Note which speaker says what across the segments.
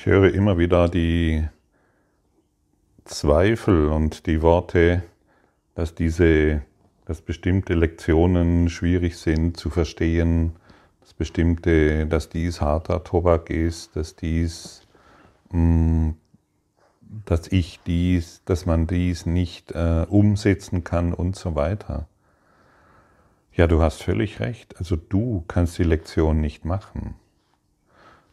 Speaker 1: Ich höre immer wieder die Zweifel und die Worte, dass diese, dass bestimmte Lektionen schwierig sind zu verstehen, dass bestimmte, dass dies harter Tobak ist, dass dies, mm, dass ich dies, dass man dies nicht äh, umsetzen kann und so weiter. Ja, du hast völlig recht. Also du kannst die Lektion nicht machen.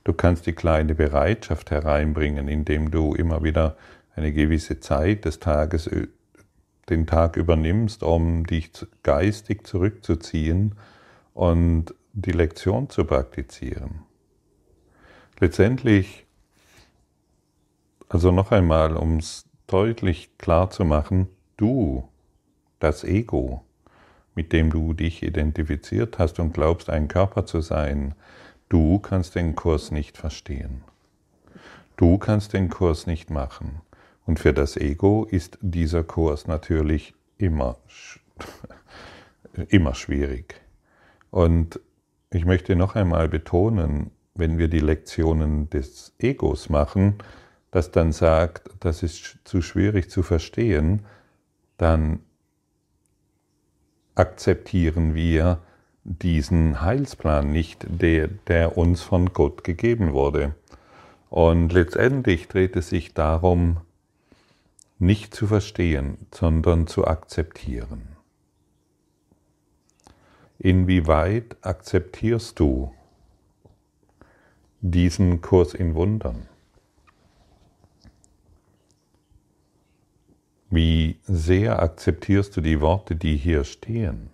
Speaker 1: Du kannst die kleine Bereitschaft hereinbringen, indem du immer wieder eine gewisse Zeit des Tages, den Tag übernimmst, um dich geistig zurückzuziehen und die Lektion zu praktizieren. Letztendlich, also noch einmal, um es deutlich klar zu machen, du, das Ego, mit dem du dich identifiziert hast und glaubst, ein Körper zu sein, Du kannst den Kurs nicht verstehen. Du kannst den Kurs nicht machen. Und für das Ego ist dieser Kurs natürlich immer, immer schwierig. Und ich möchte noch einmal betonen, wenn wir die Lektionen des Egos machen, das dann sagt, das ist zu schwierig zu verstehen, dann akzeptieren wir diesen Heilsplan nicht, der, der uns von Gott gegeben wurde. Und letztendlich dreht es sich darum, nicht zu verstehen, sondern zu akzeptieren. Inwieweit akzeptierst du diesen Kurs in Wundern? Wie sehr akzeptierst du die Worte, die hier stehen?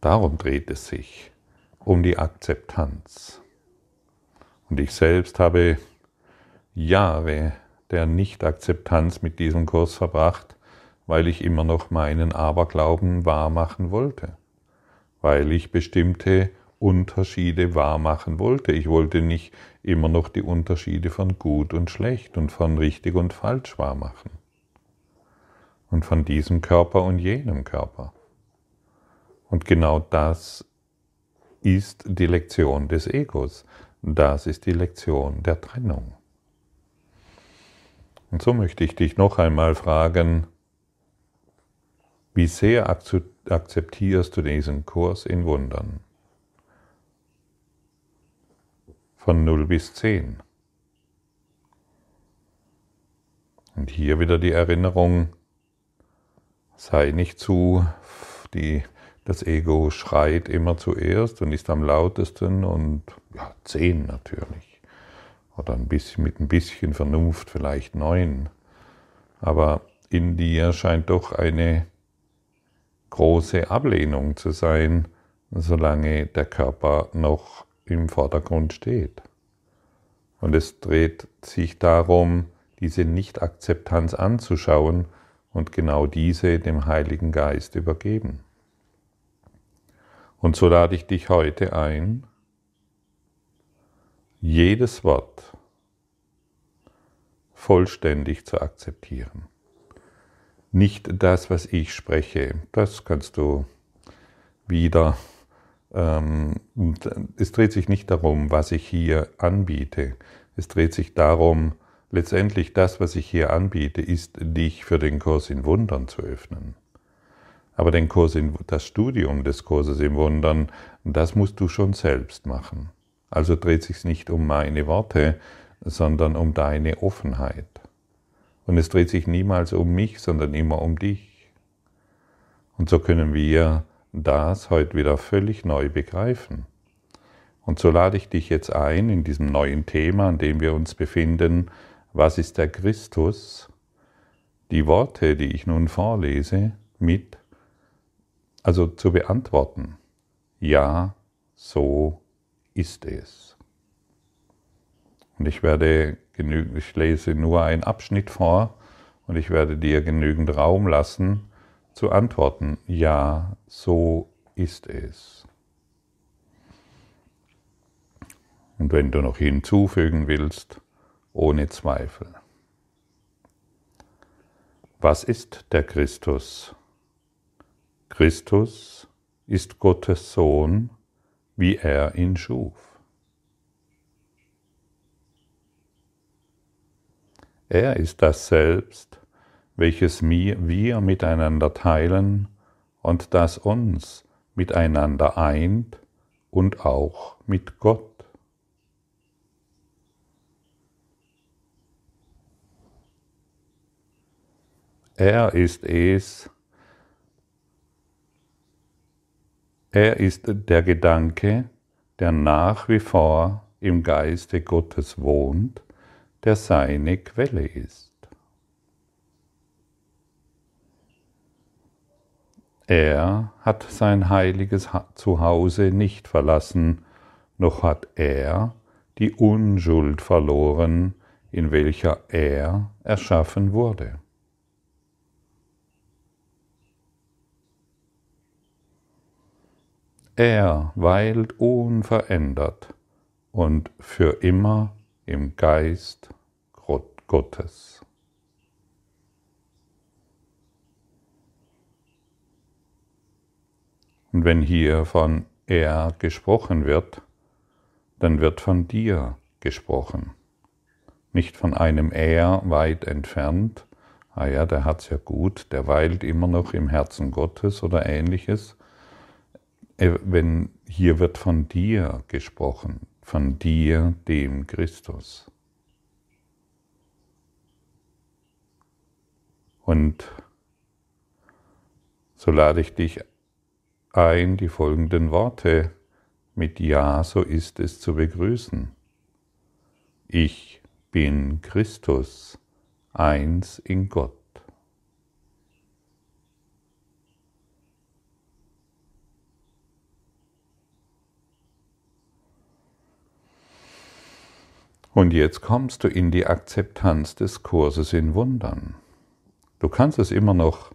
Speaker 1: Darum dreht es sich, um die Akzeptanz. Und ich selbst habe Jahre der Nicht-Akzeptanz mit diesem Kurs verbracht, weil ich immer noch meinen Aberglauben wahrmachen wollte, weil ich bestimmte Unterschiede wahrmachen wollte. Ich wollte nicht immer noch die Unterschiede von gut und schlecht und von richtig und falsch wahrmachen und von diesem Körper und jenem Körper. Und genau das ist die Lektion des Egos. Das ist die Lektion der Trennung. Und so möchte ich dich noch einmal fragen, wie sehr akzeptierst du diesen Kurs in Wundern? Von 0 bis 10. Und hier wieder die Erinnerung, sei nicht zu die das Ego schreit immer zuerst und ist am lautesten und ja, zehn natürlich. Oder ein bisschen mit ein bisschen Vernunft vielleicht neun. Aber in dir scheint doch eine große Ablehnung zu sein, solange der Körper noch im Vordergrund steht. Und es dreht sich darum, diese Nichtakzeptanz anzuschauen und genau diese dem Heiligen Geist übergeben. Und so lade ich dich heute ein, jedes Wort vollständig zu akzeptieren. Nicht das, was ich spreche, das kannst du wieder. Ähm, es dreht sich nicht darum, was ich hier anbiete. Es dreht sich darum, letztendlich das, was ich hier anbiete, ist, dich für den Kurs in Wundern zu öffnen. Aber den Kurs in, das Studium des Kurses im Wundern, das musst du schon selbst machen. Also dreht sich nicht um meine Worte, sondern um deine Offenheit. Und es dreht sich niemals um mich, sondern immer um dich. Und so können wir das heute wieder völlig neu begreifen. Und so lade ich dich jetzt ein in diesem neuen Thema, an dem wir uns befinden, was ist der Christus? Die Worte, die ich nun vorlese, mit also zu beantworten, ja, so ist es. Und ich werde genügend, ich lese nur einen Abschnitt vor und ich werde dir genügend Raum lassen zu antworten, ja, so ist es. Und wenn du noch hinzufügen willst, ohne Zweifel. Was ist der Christus? Christus ist Gottes Sohn, wie er ihn schuf. Er ist das Selbst, welches wir miteinander teilen und das uns miteinander eint und auch mit Gott. Er ist es, er ist der Gedanke, der nach wie vor im Geiste Gottes wohnt, der seine Quelle ist. Er hat sein heiliges Zuhause nicht verlassen, noch hat er die Unschuld verloren, in welcher er erschaffen wurde. Er weilt unverändert und für immer im Geist Gottes. Und wenn hier von er gesprochen wird, dann wird von dir gesprochen. Nicht von einem er weit entfernt, ah ja, der hat's ja gut, der weilt immer noch im Herzen Gottes oder ähnliches. Äh, wenn hier wird von dir gesprochen, von dir, dem Christus. Und so lade ich dich ein, die folgenden Worte mit Ja, so ist es zu begrüßen. Ich bin Christus, eins in Gott. Und jetzt kommst du in die Akzeptanz des Kurses in Wundern. Du kannst es immer noch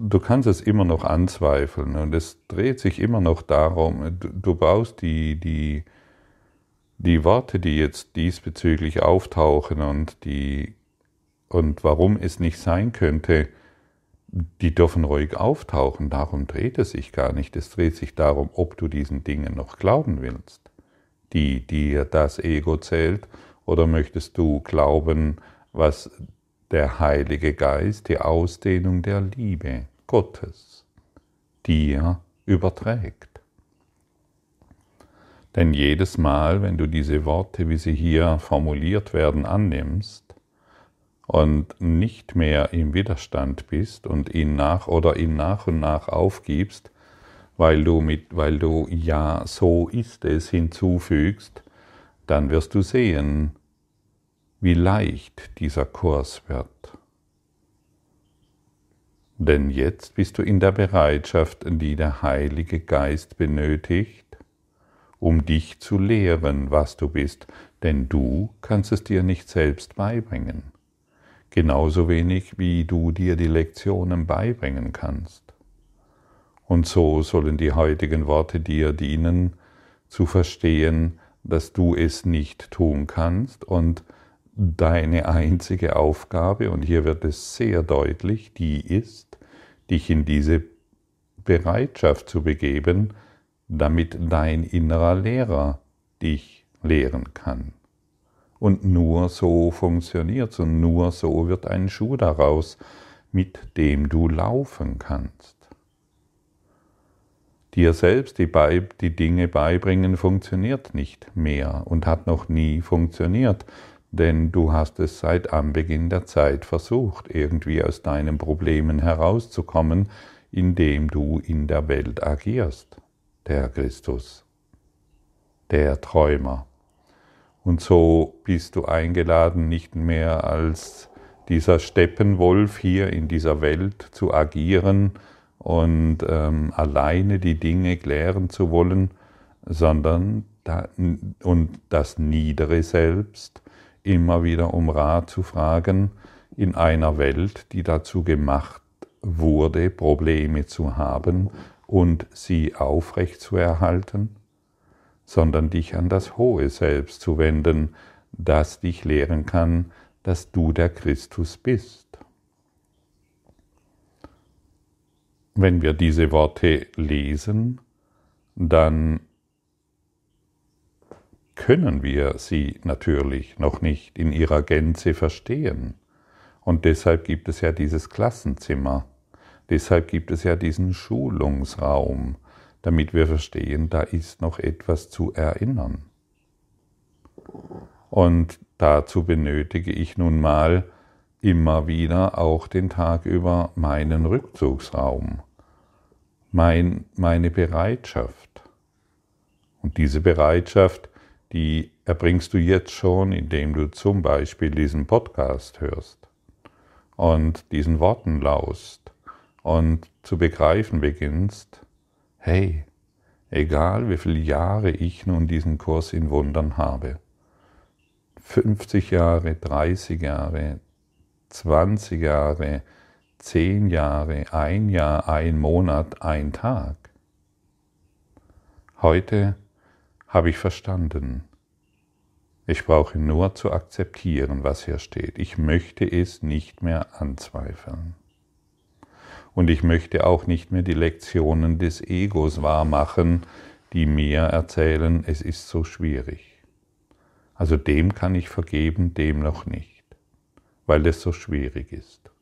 Speaker 1: du kannst es immer noch anzweifeln und es dreht sich immer noch darum, du, brauchst die, die, die Worte, die jetzt diesbezüglich auftauchen und, die, und warum es nicht sein könnte, die dürfen ruhig auftauchen. Darum dreht es sich gar nicht. Es dreht sich darum, ob du diesen Dingen noch glauben willst, die dir das Ego zählt, oder möchtest du glauben, was der Heilige Geist, die Ausdehnung der Liebe Gottes dir überträgt. Denn jedes Mal, wenn du diese Worte, wie sie hier formuliert werden, annimmst und nicht mehr im Widerstand bist und ihn nach oder ihn nach und nach aufgibst, weil du mit, weil du ja so ist es hinzufügst, dann wirst du sehen, wie leicht dieser Kurs wird. Denn jetzt bist du in der Bereitschaft, die der Heilige Geist benötigt, um dich zu lehren, was du bist, denn du kannst es dir nicht selbst beibringen, genauso wenig wie du dir die Lektionen beibringen kannst. Und so sollen die heutigen Worte dir dienen, zu verstehen, dass du es nicht tun kannst und deine einzige Aufgabe, und hier wird es sehr deutlich, die ist, dich in diese Bereitschaft zu begeben, damit dein innerer Lehrer dich lehren kann. Und nur so funktioniert es und nur so wird ein Schuh daraus, mit dem du laufen kannst. Dir selbst die, Be die Dinge beibringen funktioniert nicht mehr und hat noch nie funktioniert, denn du hast es seit Anbeginn der Zeit versucht, irgendwie aus deinen Problemen herauszukommen, indem du in der Welt agierst, der Christus, der Träumer. Und so bist du eingeladen, nicht mehr als dieser Steppenwolf hier in dieser Welt zu agieren und ähm, alleine die Dinge klären zu wollen, sondern da, und das niedere Selbst, immer wieder um Rat zu fragen in einer Welt, die dazu gemacht wurde, Probleme zu haben und sie aufrecht zu erhalten, sondern dich an das hohe Selbst zu wenden, das dich lehren kann, dass du der Christus bist. Wenn wir diese Worte lesen, dann können wir sie natürlich noch nicht in ihrer Gänze verstehen. Und deshalb gibt es ja dieses Klassenzimmer, deshalb gibt es ja diesen Schulungsraum, damit wir verstehen, da ist noch etwas zu erinnern. Und dazu benötige ich nun mal immer wieder auch den Tag über meinen Rückzugsraum, mein, meine Bereitschaft. Und diese Bereitschaft, die erbringst du jetzt schon, indem du zum Beispiel diesen Podcast hörst und diesen Worten laust und zu begreifen beginnst, hey, egal wie viele Jahre ich nun diesen Kurs in Wundern habe, 50 Jahre, 30 Jahre, 20 Jahre, 10 Jahre, ein Jahr, ein Monat, ein Tag. Heute habe ich verstanden, ich brauche nur zu akzeptieren, was hier steht. Ich möchte es nicht mehr anzweifeln. Und ich möchte auch nicht mehr die Lektionen des Egos wahrmachen, die mir erzählen, es ist so schwierig. Also dem kann ich vergeben, dem noch nicht, weil es so schwierig ist.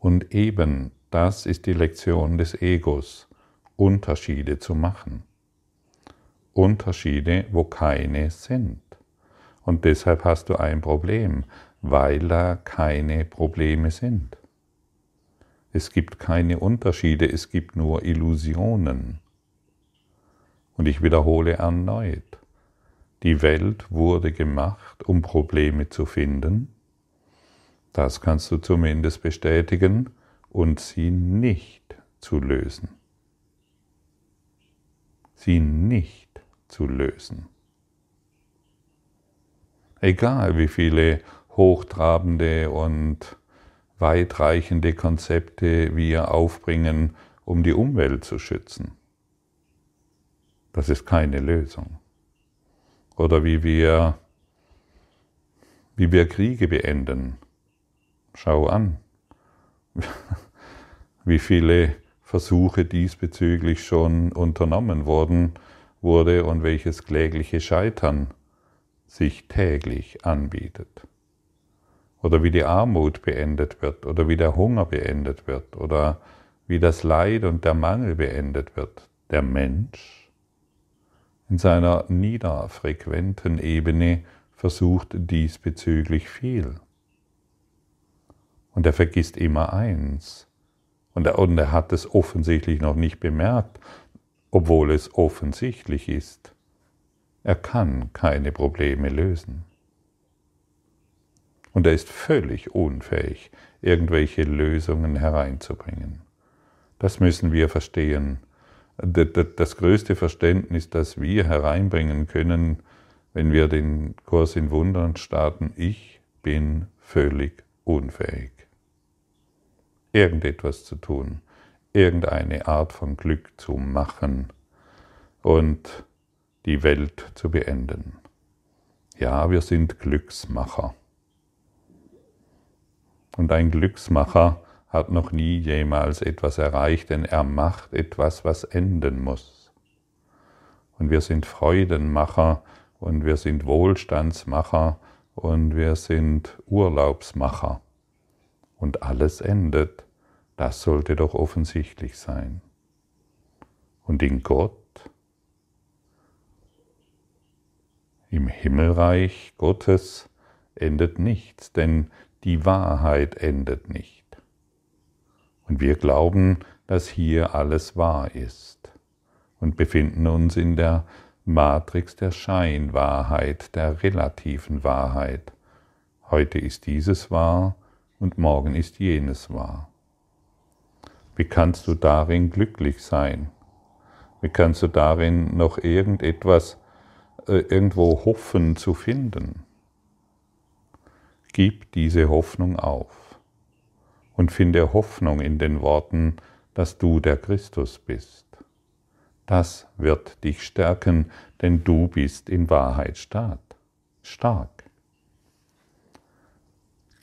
Speaker 1: Und eben das ist die Lektion des Egos, Unterschiede zu machen. Unterschiede, wo keine sind. Und deshalb hast du ein Problem, weil da keine Probleme sind. Es gibt keine Unterschiede, es gibt nur Illusionen. Und ich wiederhole erneut, die Welt wurde gemacht, um Probleme zu finden, das kannst du zumindest bestätigen, und sie nicht zu lösen. Sie nicht zu lösen. Egal wie viele hochtrabende und weitreichende Konzepte wir aufbringen, um die Umwelt zu schützen. Das ist keine Lösung. Oder wie wir, wie wir Kriege beenden. Schau an, wie viele Versuche diesbezüglich schon unternommen wurden, wurde und welches klägliche Scheitern sich täglich anbietet. Oder wie die Armut beendet wird, oder wie der Hunger beendet wird, oder wie das Leid und der Mangel beendet wird. Der Mensch in seiner niederfrequenten Ebene versucht diesbezüglich viel. Und er vergisst immer eins. Und er, und er hat es offensichtlich noch nicht bemerkt, obwohl es offensichtlich ist. Er kann keine Probleme lösen. Und er ist völlig unfähig, irgendwelche Lösungen hereinzubringen. Das müssen wir verstehen. Das größte Verständnis, das wir hereinbringen können, wenn wir den Kurs in Wundern starten, ich bin völlig unfähig, irgendetwas zu tun irgendeine Art von Glück zu machen und die Welt zu beenden. Ja, wir sind Glücksmacher. Und ein Glücksmacher hat noch nie jemals etwas erreicht, denn er macht etwas, was enden muss. Und wir sind Freudenmacher und wir sind Wohlstandsmacher und wir sind Urlaubsmacher. Und alles endet. Das sollte doch offensichtlich sein. Und in Gott, im Himmelreich Gottes endet nichts, denn die Wahrheit endet nicht. Und wir glauben, dass hier alles wahr ist und befinden uns in der Matrix der Scheinwahrheit, der relativen Wahrheit. Heute ist dieses wahr und morgen ist jenes wahr. Wie kannst du darin glücklich sein? Wie kannst du darin noch irgendetwas, äh, irgendwo hoffen zu finden? Gib diese Hoffnung auf und finde Hoffnung in den Worten, dass du der Christus bist. Das wird dich stärken, denn du bist in Wahrheit stark.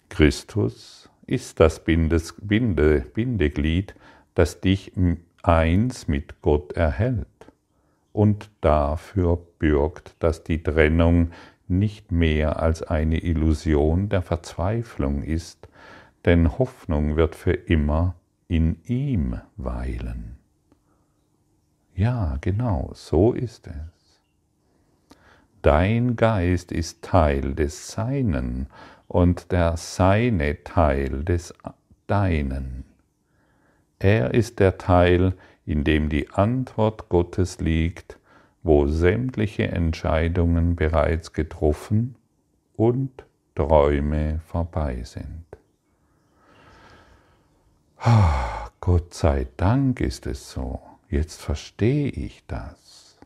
Speaker 1: Christus ist das Bindes, Binde, Bindeglied, das dich eins mit Gott erhält. und dafür bürgt, dass die Trennung nicht mehr als eine Illusion der Verzweiflung ist, denn Hoffnung wird für immer in ihm weilen. Ja, genau, so ist es. Dein Geist ist Teil des Seinen und der Seine Teil des Deinen. Er ist der Teil, in dem die Antwort Gottes liegt, wo sämtliche Entscheidungen bereits getroffen und Träume vorbei sind. Ah, Gott sei Dank ist es so. Jetzt verstehe ich das.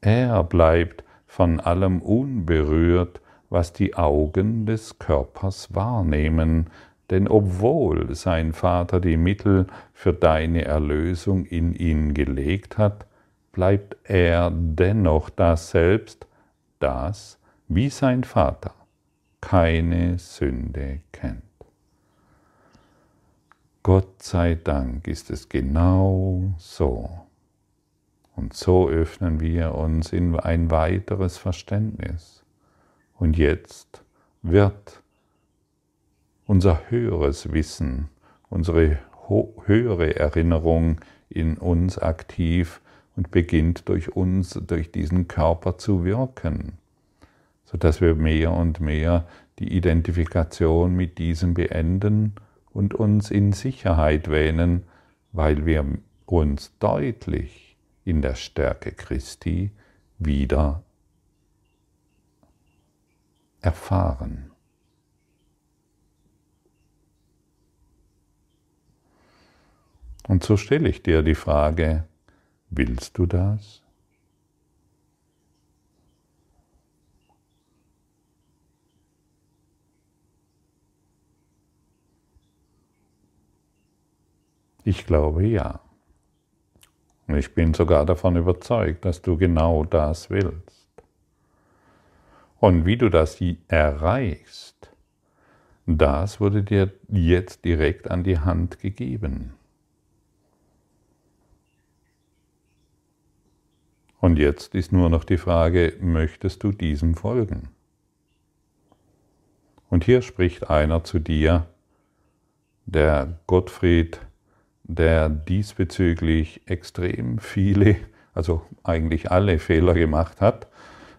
Speaker 1: Er bleibt von allem unberührt, was die Augen des Körpers wahrnehmen, denn obwohl sein Vater die Mittel für deine Erlösung in ihn gelegt hat, bleibt er dennoch das selbst, das, wie sein Vater, keine Sünde kennt. Gott sei Dank ist es genau so. Und so öffnen wir uns in ein weiteres Verständnis. Und jetzt wird unser höheres Wissen, unsere höhere Erinnerung in uns aktiv und beginnt durch uns, durch diesen Körper zu wirken, sodass wir mehr und mehr die Identifikation mit diesem beenden und uns in Sicherheit wähnen, weil wir uns deutlich in der Stärke Christi wieder erfahren. Und so stelle ich dir die Frage, willst du das? Ich glaube ja. Und ich bin sogar davon überzeugt, dass du genau das willst. Und wie du das erreichst, das wurde dir jetzt direkt an die Hand gegeben. Und jetzt ist nur noch die Frage, möchtest du diesem folgen? Und hier spricht einer zu dir, der Gottfried der diesbezüglich extrem viele, also eigentlich alle Fehler gemacht hat,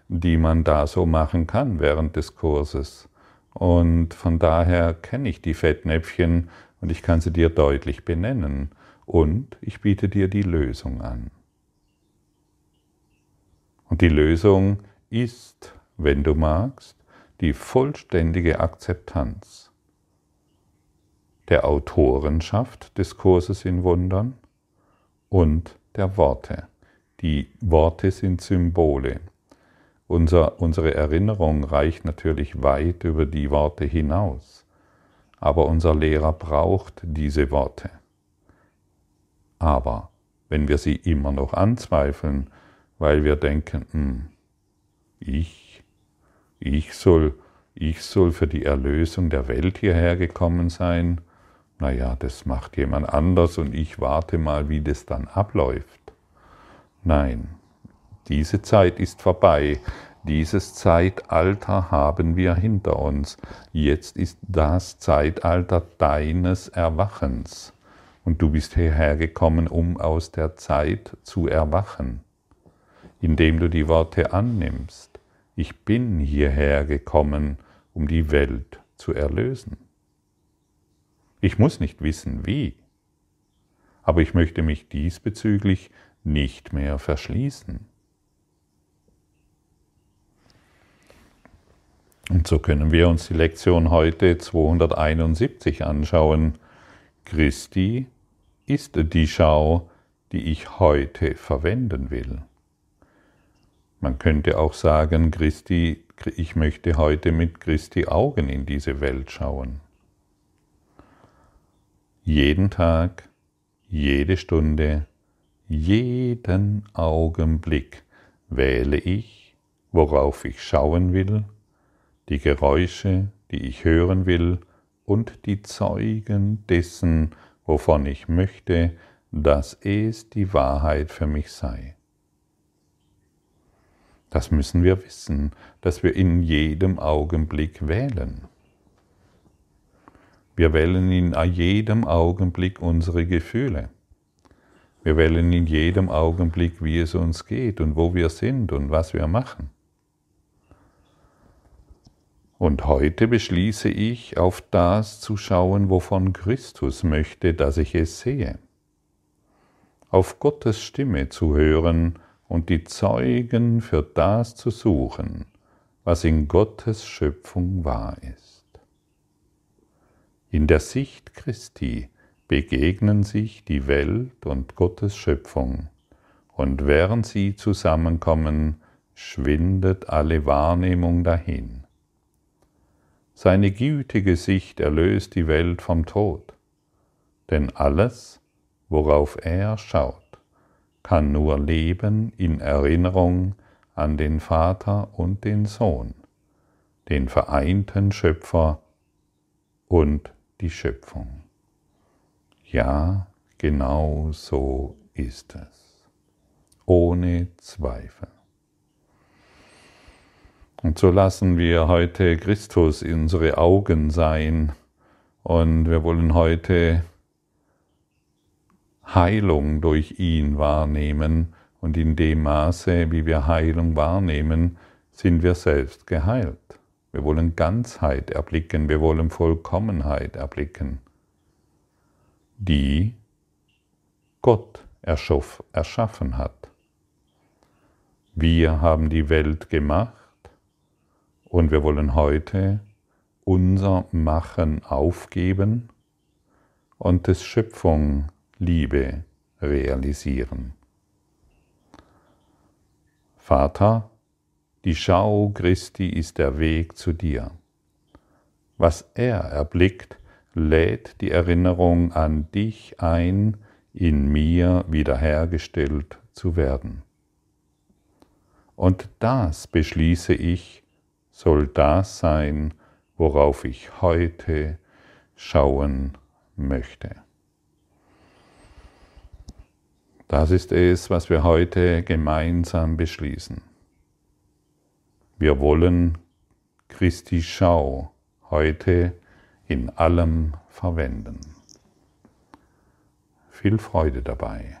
Speaker 1: die man da so machen kann während des Kurses. Und von daher kenne ich die Fettnäpfchen und ich kann sie dir deutlich benennen. Und ich biete dir die Lösung an. Und die Lösung ist, wenn du magst, die vollständige Akzeptanz der Autorenschaft des Kurses in Wundern und der Worte. Die Worte sind Symbole. Unser, unsere Erinnerung reicht natürlich weit über die Worte hinaus, aber unser Lehrer braucht diese Worte. Aber wenn wir sie immer noch anzweifeln, weil wir denken, hm, ich, ich soll, ich soll für die Erlösung der Welt hierher gekommen sein, naja, das macht jemand anders und ich warte mal, wie das dann abläuft. Nein, diese Zeit ist vorbei. Dieses Zeitalter haben wir hinter uns. Jetzt ist das Zeitalter deines Erwachens. Und du bist hierher gekommen, um aus der Zeit zu erwachen, indem du die Worte annimmst. Ich bin hierher gekommen, um die Welt zu erlösen. Ich muss nicht wissen, wie. Aber ich möchte mich diesbezüglich nicht mehr verschließen. Und so können wir uns die Lektion heute 271 anschauen. Christi ist die Schau, die ich heute verwenden will. Man könnte auch sagen, Christi, ich möchte heute mit Christi Augen in diese Welt schauen. Jeden Tag, jede Stunde, jeden Augenblick wähle ich, worauf ich schauen will, die Geräusche, die ich hören will und die Zeugen dessen, wovon ich möchte, dass es die Wahrheit für mich sei. Das müssen wir wissen, dass wir in jedem Augenblick wählen. Wir wählen in jedem Augenblick unsere Gefühle. Wir wählen in jedem Augenblick, wie es uns geht und wo wir sind und was wir machen. Und heute beschließe ich, auf das zu schauen, wovon Christus möchte, dass ich es sehe. Auf Gottes Stimme zu hören und die Zeugen für das zu suchen, was in Gottes Schöpfung wahr ist. In der Sicht Christi begegnen sich die Welt und Gottes Schöpfung, und während sie zusammenkommen, schwindet alle Wahrnehmung dahin. Seine gütige Sicht erlöst die Welt vom Tod, denn alles, worauf er schaut, kann nur leben in Erinnerung an den Vater und den Sohn, den vereinten Schöpfer und die Schöpfung. Ja, genau so ist es, ohne Zweifel. Und so lassen wir heute Christus unsere Augen sein und wir wollen heute Heilung durch ihn wahrnehmen und in dem Maße, wie wir Heilung wahrnehmen, sind wir selbst geheilt. Wir wollen Ganzheit erblicken, wir wollen Vollkommenheit erblicken, die Gott erschaffen hat. Wir haben die Welt gemacht und wir wollen heute unser Machen aufgeben und des Schöpfung Liebe realisieren. Vater, die Schau Christi ist der Weg zu dir. Was er erblickt, lädt die Erinnerung an dich ein, in mir wiederhergestellt zu werden. Und das beschließe ich, soll das sein, worauf ich heute schauen möchte. Das ist es, was wir heute gemeinsam beschließen. Wir wollen Christi Schau heute in allem verwenden. Viel Freude dabei.